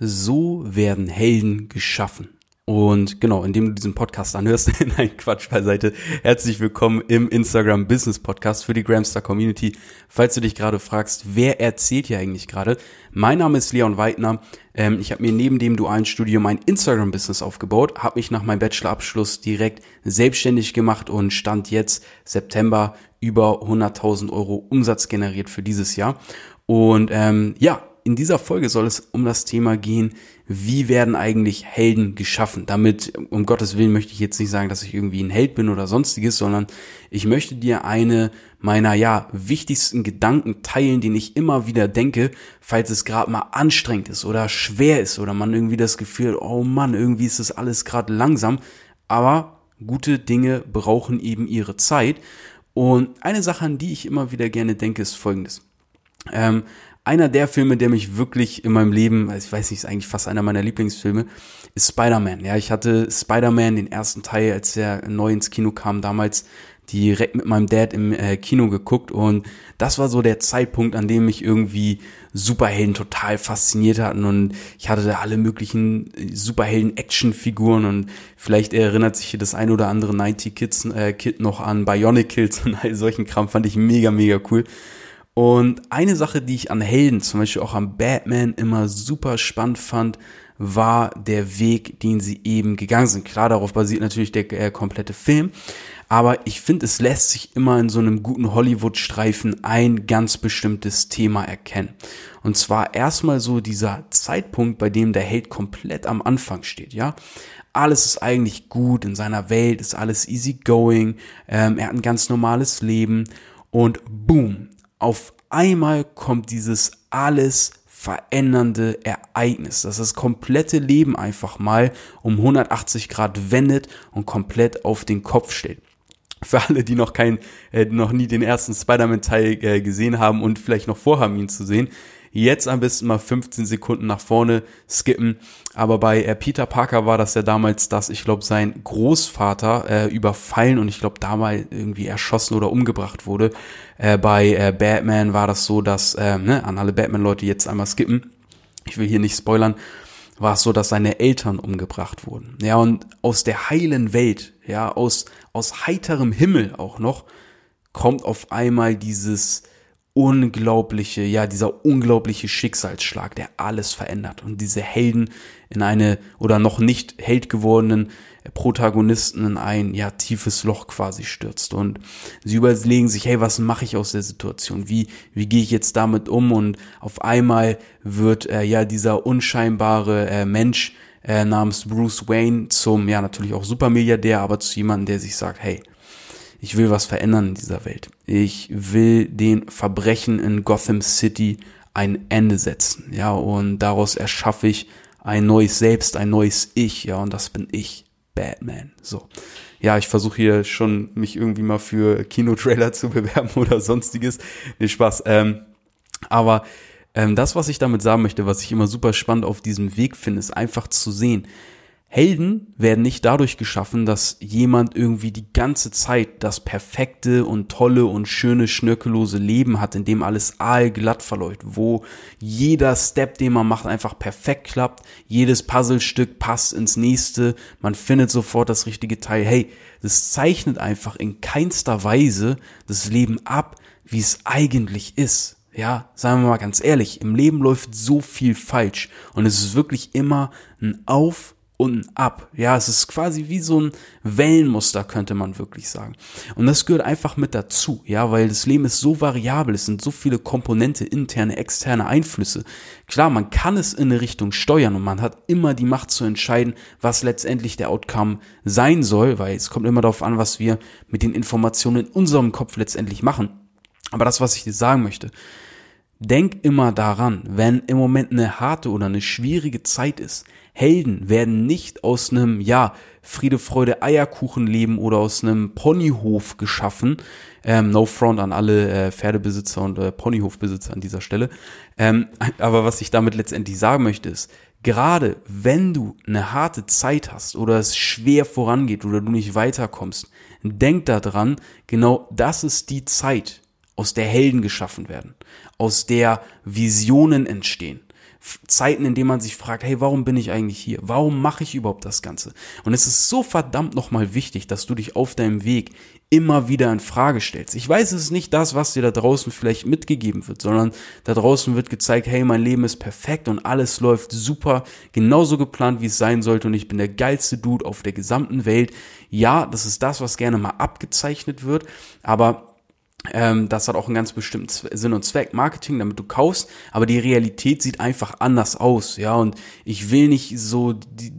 So werden Helden geschaffen. Und genau, indem du diesen Podcast anhörst, nein, Quatsch beiseite, herzlich willkommen im Instagram Business Podcast für die Gramstar Community. Falls du dich gerade fragst, wer erzählt hier eigentlich gerade? Mein Name ist Leon Weidner. Ähm, ich habe mir neben dem dualen Studium ein Instagram-Business aufgebaut, habe mich nach meinem Bachelorabschluss direkt selbstständig gemacht und stand jetzt September über 100.000 Euro Umsatz generiert für dieses Jahr. Und ähm, ja, in dieser Folge soll es um das Thema gehen, wie werden eigentlich Helden geschaffen. Damit, um Gottes Willen, möchte ich jetzt nicht sagen, dass ich irgendwie ein Held bin oder sonstiges, sondern ich möchte dir eine meiner, ja, wichtigsten Gedanken teilen, den ich immer wieder denke, falls es gerade mal anstrengend ist oder schwer ist oder man irgendwie das Gefühl, oh Mann, irgendwie ist das alles gerade langsam. Aber gute Dinge brauchen eben ihre Zeit. Und eine Sache, an die ich immer wieder gerne denke, ist folgendes. Ähm, einer der Filme, der mich wirklich in meinem Leben, ich weiß nicht, ist eigentlich fast einer meiner Lieblingsfilme, ist Spider-Man. Ja, ich hatte Spider-Man, den ersten Teil, als der neu ins Kino kam, damals direkt mit meinem Dad im äh, Kino geguckt und das war so der Zeitpunkt, an dem mich irgendwie Superhelden total fasziniert hatten und ich hatte da alle möglichen äh, Superhelden-Action-Figuren und vielleicht erinnert sich hier das ein oder andere 90 Kids äh, noch an Bionic Kills und all solchen Kram fand ich mega, mega cool. Und eine Sache, die ich an Helden, zum Beispiel auch an Batman, immer super spannend fand, war der Weg, den sie eben gegangen sind. Klar, darauf basiert natürlich der äh, komplette Film. Aber ich finde, es lässt sich immer in so einem guten Hollywood-Streifen ein ganz bestimmtes Thema erkennen. Und zwar erstmal so dieser Zeitpunkt, bei dem der Held komplett am Anfang steht, ja. Alles ist eigentlich gut in seiner Welt, ist alles easy going, ähm, er hat ein ganz normales Leben und boom, auf einmal kommt dieses alles verändernde Ereignis, dass das komplette Leben einfach mal um 180 Grad wendet und komplett auf den Kopf steht. Für alle, die noch kein, äh, noch nie den ersten Spider-Man-Teil äh, gesehen haben und vielleicht noch vorhaben, ihn zu sehen, Jetzt am besten mal 15 Sekunden nach vorne skippen. Aber bei äh, Peter Parker war das ja damals, dass ich glaube, sein Großvater äh, überfallen und ich glaube, damals irgendwie erschossen oder umgebracht wurde. Äh, bei äh, Batman war das so, dass, äh, ne, an alle Batman-Leute jetzt einmal skippen. Ich will hier nicht spoilern war es so, dass seine Eltern umgebracht wurden. Ja, und aus der heilen Welt, ja, aus, aus heiterem Himmel auch noch, kommt auf einmal dieses, unglaubliche, ja, dieser unglaubliche Schicksalsschlag, der alles verändert und diese Helden in eine oder noch nicht Held gewordenen Protagonisten in ein ja tiefes Loch quasi stürzt und sie überlegen sich, hey, was mache ich aus der Situation? Wie wie gehe ich jetzt damit um? Und auf einmal wird äh, ja dieser unscheinbare äh, Mensch äh, namens Bruce Wayne zum ja natürlich auch Supermilliardär, aber zu jemandem, der sich sagt, hey, ich will was verändern in dieser Welt. Ich will den Verbrechen in Gotham City ein Ende setzen. Ja, und daraus erschaffe ich ein neues Selbst, ein neues Ich. Ja, und das bin ich, Batman. So. Ja, ich versuche hier schon mich irgendwie mal für Kinotrailer zu bewerben oder sonstiges. Nee, Spaß. Ähm, aber ähm, das, was ich damit sagen möchte, was ich immer super spannend auf diesem Weg finde, ist einfach zu sehen, Helden werden nicht dadurch geschaffen, dass jemand irgendwie die ganze Zeit das perfekte und tolle und schöne, schnörkellose Leben hat, in dem alles aalglatt verläuft, wo jeder Step, den man macht, einfach perfekt klappt, jedes Puzzlestück passt ins nächste, man findet sofort das richtige Teil. Hey, das zeichnet einfach in keinster Weise das Leben ab, wie es eigentlich ist. Ja, sagen wir mal ganz ehrlich, im Leben läuft so viel falsch und es ist wirklich immer ein Auf und ab. Ja, es ist quasi wie so ein Wellenmuster, könnte man wirklich sagen. Und das gehört einfach mit dazu, ja, weil das Leben ist so variabel, es sind so viele Komponente, interne, externe Einflüsse. Klar, man kann es in eine Richtung steuern und man hat immer die Macht zu entscheiden, was letztendlich der Outcome sein soll, weil es kommt immer darauf an, was wir mit den Informationen in unserem Kopf letztendlich machen. Aber das, was ich dir sagen möchte, Denk immer daran, wenn im Moment eine harte oder eine schwierige Zeit ist. Helden werden nicht aus einem, ja, Friede, Freude, Eierkuchen leben oder aus einem Ponyhof geschaffen. Ähm, no front an alle äh, Pferdebesitzer und äh, Ponyhofbesitzer an dieser Stelle. Ähm, aber was ich damit letztendlich sagen möchte ist, gerade wenn du eine harte Zeit hast oder es schwer vorangeht oder du nicht weiterkommst, denk daran, genau das ist die Zeit, aus der Helden geschaffen werden, aus der Visionen entstehen. Zeiten, in denen man sich fragt, hey, warum bin ich eigentlich hier? Warum mache ich überhaupt das Ganze? Und es ist so verdammt nochmal wichtig, dass du dich auf deinem Weg immer wieder in Frage stellst. Ich weiß, es ist nicht das, was dir da draußen vielleicht mitgegeben wird, sondern da draußen wird gezeigt, hey, mein Leben ist perfekt und alles läuft super, genauso geplant, wie es sein sollte und ich bin der geilste Dude auf der gesamten Welt. Ja, das ist das, was gerne mal abgezeichnet wird, aber ähm, das hat auch einen ganz bestimmten Sinn und Zweck, Marketing, damit du kaufst, aber die Realität sieht einfach anders aus, ja, und ich will nicht so die,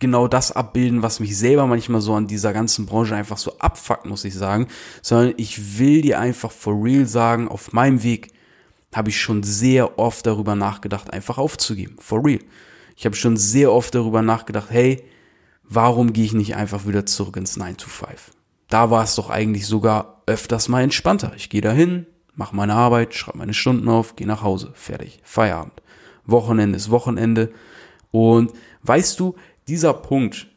genau das abbilden, was mich selber manchmal so an dieser ganzen Branche einfach so abfuckt, muss ich sagen, sondern ich will dir einfach for real sagen, auf meinem Weg habe ich schon sehr oft darüber nachgedacht, einfach aufzugeben, for real. Ich habe schon sehr oft darüber nachgedacht, hey, warum gehe ich nicht einfach wieder zurück ins 9 to 5? Da war es doch eigentlich sogar öfters mal entspannter. Ich gehe dahin, mache meine Arbeit, schreibe meine Stunden auf, gehe nach Hause, fertig, Feierabend. Wochenende ist Wochenende. Und weißt du, dieser Punkt,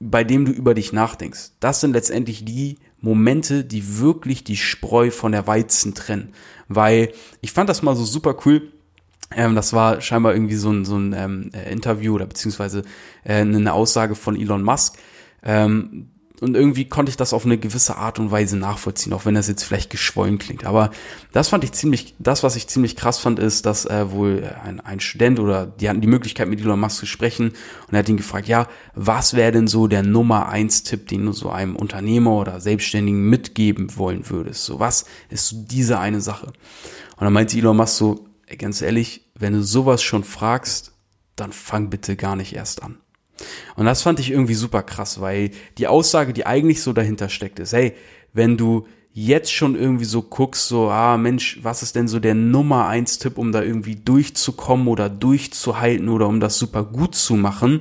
bei dem du über dich nachdenkst, das sind letztendlich die Momente, die wirklich die Spreu von der Weizen trennen. Weil ich fand das mal so super cool. Ähm, das war scheinbar irgendwie so ein, so ein ähm, äh, Interview oder beziehungsweise äh, eine Aussage von Elon Musk. Ähm, und irgendwie konnte ich das auf eine gewisse Art und Weise nachvollziehen, auch wenn das jetzt vielleicht geschwollen klingt. Aber das fand ich ziemlich, das, was ich ziemlich krass fand, ist, dass äh, wohl ein, ein Student oder die hatten die Möglichkeit, mit Elon Musk zu sprechen und er hat ihn gefragt, ja, was wäre denn so der Nummer eins Tipp, den du so einem Unternehmer oder Selbstständigen mitgeben wollen würdest? So, was ist diese eine Sache? Und dann meinte Elon Musk so, ganz ehrlich, wenn du sowas schon fragst, dann fang bitte gar nicht erst an. Und das fand ich irgendwie super krass, weil die Aussage, die eigentlich so dahinter steckt, ist, hey, wenn du jetzt schon irgendwie so guckst, so, ah Mensch, was ist denn so der Nummer eins Tipp, um da irgendwie durchzukommen oder durchzuhalten oder um das super gut zu machen,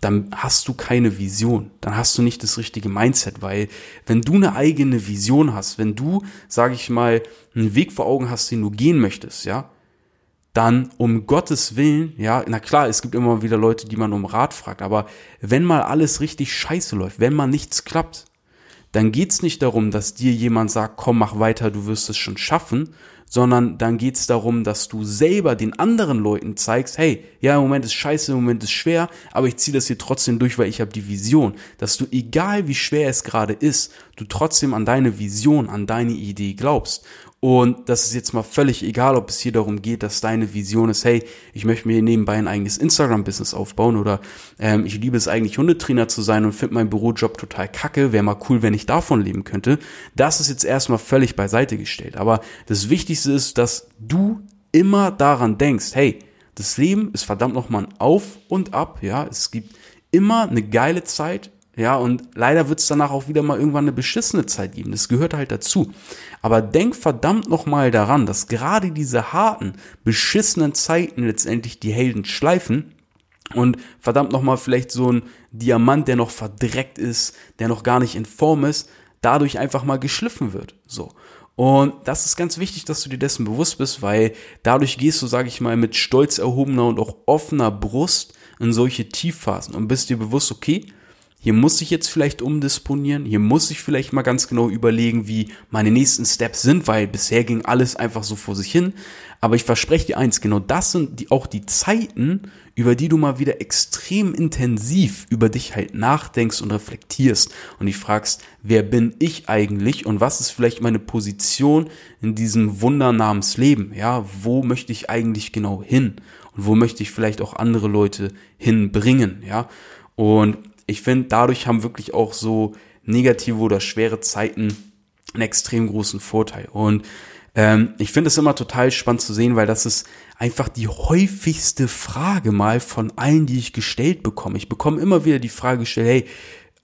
dann hast du keine Vision, dann hast du nicht das richtige Mindset, weil wenn du eine eigene Vision hast, wenn du, sage ich mal, einen Weg vor Augen hast, den du gehen möchtest, ja, dann um Gottes Willen, ja, na klar, es gibt immer wieder Leute, die man um Rat fragt, aber wenn mal alles richtig scheiße läuft, wenn mal nichts klappt, dann geht's nicht darum, dass dir jemand sagt, komm, mach weiter, du wirst es schon schaffen, sondern dann geht's darum, dass du selber den anderen Leuten zeigst, hey, ja, im Moment ist scheiße, im Moment ist schwer, aber ich ziehe das hier trotzdem durch, weil ich habe die Vision, dass du, egal wie schwer es gerade ist, du trotzdem an deine Vision, an deine Idee glaubst. Und das ist jetzt mal völlig egal, ob es hier darum geht, dass deine Vision ist, hey, ich möchte mir nebenbei ein eigenes Instagram-Business aufbauen oder ähm, ich liebe es eigentlich, Hundetrainer zu sein und finde meinen Bürojob total kacke, wäre mal cool, wenn ich davon leben könnte. Das ist jetzt erstmal völlig beiseite gestellt. Aber das Wichtigste ist, dass du immer daran denkst, hey, das Leben ist verdammt nochmal ein Auf und Ab, ja, es gibt immer eine geile Zeit, ja, und leider wird es danach auch wieder mal irgendwann eine beschissene Zeit geben. Das gehört halt dazu. Aber denk verdammt nochmal daran, dass gerade diese harten, beschissenen Zeiten letztendlich die Helden schleifen und verdammt nochmal vielleicht so ein Diamant, der noch verdreckt ist, der noch gar nicht in Form ist, dadurch einfach mal geschliffen wird. So. Und das ist ganz wichtig, dass du dir dessen bewusst bist, weil dadurch gehst du, sage ich mal, mit stolz erhobener und auch offener Brust in solche Tiefphasen und bist dir bewusst, okay, hier muss ich jetzt vielleicht umdisponieren, hier muss ich vielleicht mal ganz genau überlegen, wie meine nächsten Steps sind, weil bisher ging alles einfach so vor sich hin. Aber ich verspreche dir eins, genau das sind die, auch die Zeiten, über die du mal wieder extrem intensiv über dich halt nachdenkst und reflektierst und dich fragst, wer bin ich eigentlich und was ist vielleicht meine Position in diesem Wunder namens Leben? Ja, wo möchte ich eigentlich genau hin? Und wo möchte ich vielleicht auch andere Leute hinbringen? Ja, und ich finde, dadurch haben wirklich auch so negative oder schwere Zeiten einen extrem großen Vorteil. Und ähm, ich finde es immer total spannend zu sehen, weil das ist einfach die häufigste Frage mal von allen, die ich gestellt bekomme. Ich bekomme immer wieder die Frage gestellt, hey,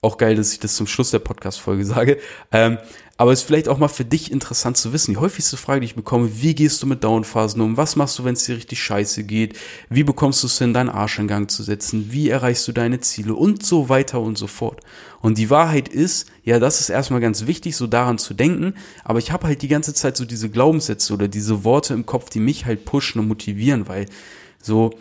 auch geil, dass ich das zum Schluss der Podcast-Folge sage. Ähm, aber es ist vielleicht auch mal für dich interessant zu wissen. Die häufigste Frage, die ich bekomme, wie gehst du mit Downphasen um? Was machst du, wenn es dir richtig scheiße geht? Wie bekommst du es hin, deinen Arsch in Gang zu setzen? Wie erreichst du deine Ziele? Und so weiter und so fort. Und die Wahrheit ist, ja, das ist erstmal ganz wichtig, so daran zu denken. Aber ich habe halt die ganze Zeit so diese Glaubenssätze oder diese Worte im Kopf, die mich halt pushen und motivieren, weil so,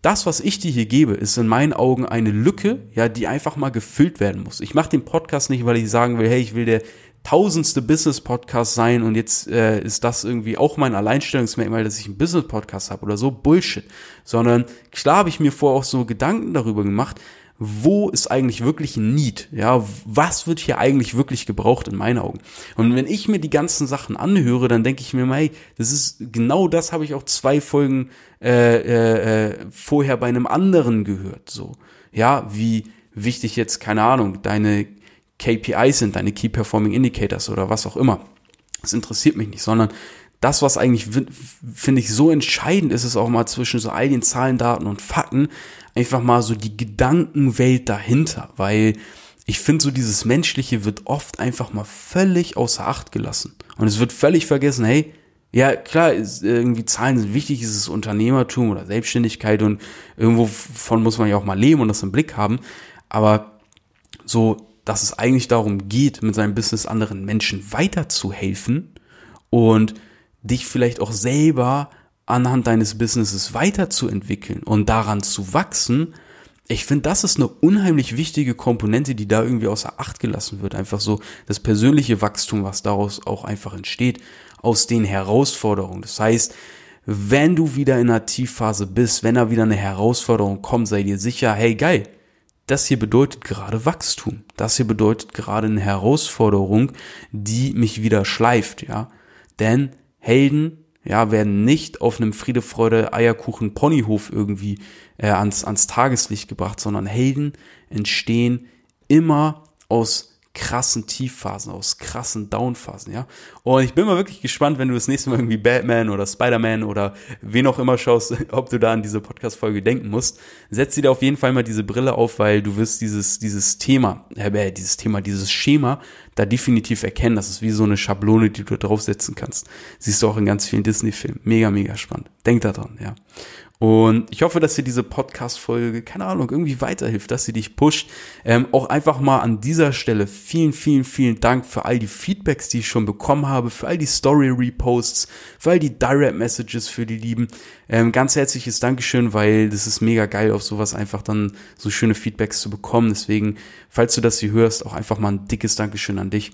das, was ich dir hier gebe, ist in meinen Augen eine Lücke, ja, die einfach mal gefüllt werden muss. Ich mache den Podcast nicht, weil ich sagen will, hey, ich will der tausendste Business-Podcast sein und jetzt äh, ist das irgendwie auch mein Alleinstellungsmerkmal, dass ich einen Business-Podcast habe oder so Bullshit. Sondern klar habe ich mir vorher auch so Gedanken darüber gemacht, wo ist eigentlich wirklich ein Need? Ja, was wird hier eigentlich wirklich gebraucht in meinen Augen? Und wenn ich mir die ganzen Sachen anhöre, dann denke ich mir, hey, das ist genau das habe ich auch zwei Folgen äh, äh, äh, vorher bei einem anderen gehört. So, ja, wie wichtig jetzt keine Ahnung deine KPIs sind, deine Key Performing Indicators oder was auch immer. Das interessiert mich nicht, sondern das, was eigentlich, finde ich, so entscheidend ist, ist auch mal zwischen so all den Zahlen, Daten und Fakten, einfach mal so die Gedankenwelt dahinter, weil ich finde, so dieses Menschliche wird oft einfach mal völlig außer Acht gelassen. Und es wird völlig vergessen, hey, ja, klar, irgendwie Zahlen sind wichtig, ist es Unternehmertum oder Selbstständigkeit und irgendwo von muss man ja auch mal leben und das im Blick haben. Aber so, dass es eigentlich darum geht, mit seinem Business anderen Menschen weiterzuhelfen und dich vielleicht auch selber anhand deines Businesses weiterzuentwickeln und daran zu wachsen, ich finde, das ist eine unheimlich wichtige Komponente, die da irgendwie außer Acht gelassen wird. Einfach so das persönliche Wachstum, was daraus auch einfach entsteht, aus den Herausforderungen. Das heißt, wenn du wieder in einer Tiefphase bist, wenn da wieder eine Herausforderung kommt, sei dir sicher, hey geil, das hier bedeutet gerade Wachstum. Das hier bedeutet gerade eine Herausforderung, die mich wieder schleift, ja. Denn Helden ja, werden nicht auf einem Friede, Freude, Eierkuchen, Ponyhof irgendwie äh, ans, ans Tageslicht gebracht, sondern Helden entstehen immer aus krassen Tiefphasen, aus krassen Downphasen, ja. Und ich bin mal wirklich gespannt, wenn du das nächste Mal irgendwie Batman oder Spider-Man oder wen auch immer schaust, ob du da an diese Podcast-Folge denken musst. Setz dir da auf jeden Fall mal diese Brille auf, weil du wirst dieses, dieses Thema, äh, dieses Thema, dieses Schema da definitiv erkennen. Das ist wie so eine Schablone, die du draufsetzen kannst. Siehst du auch in ganz vielen Disney-Filmen. Mega, mega spannend. Denk da dran, ja. Und ich hoffe, dass dir diese Podcast-Folge, keine Ahnung, irgendwie weiterhilft, dass sie dich pusht. Ähm, auch einfach mal an dieser Stelle vielen, vielen, vielen Dank für all die Feedbacks, die ich schon bekommen habe, für all die Story-Reposts, für all die Direct-Messages für die Lieben. Ähm, ganz herzliches Dankeschön, weil das ist mega geil, auf sowas einfach dann so schöne Feedbacks zu bekommen. Deswegen, falls du das hier hörst, auch einfach mal ein dickes Dankeschön an dich.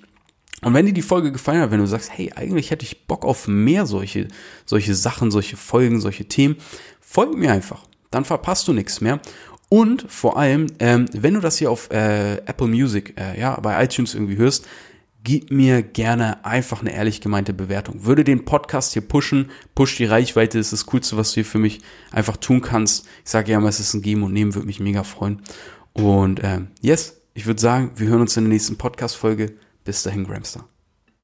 Und wenn dir die Folge gefallen hat, wenn du sagst, hey, eigentlich hätte ich Bock auf mehr solche, solche Sachen, solche Folgen, solche Themen, folg mir einfach. Dann verpasst du nichts mehr. Und vor allem, ähm, wenn du das hier auf äh, Apple Music, äh, ja, bei iTunes irgendwie hörst, gib mir gerne einfach eine ehrlich gemeinte Bewertung. Würde den Podcast hier pushen, push die Reichweite, ist das Coolste, was du hier für mich einfach tun kannst. Ich sage ja immer, es ist ein Geben und Nehmen, würde mich mega freuen. Und ähm, yes, ich würde sagen, wir hören uns in der nächsten Podcast-Folge. Bis dahin, Gramstar.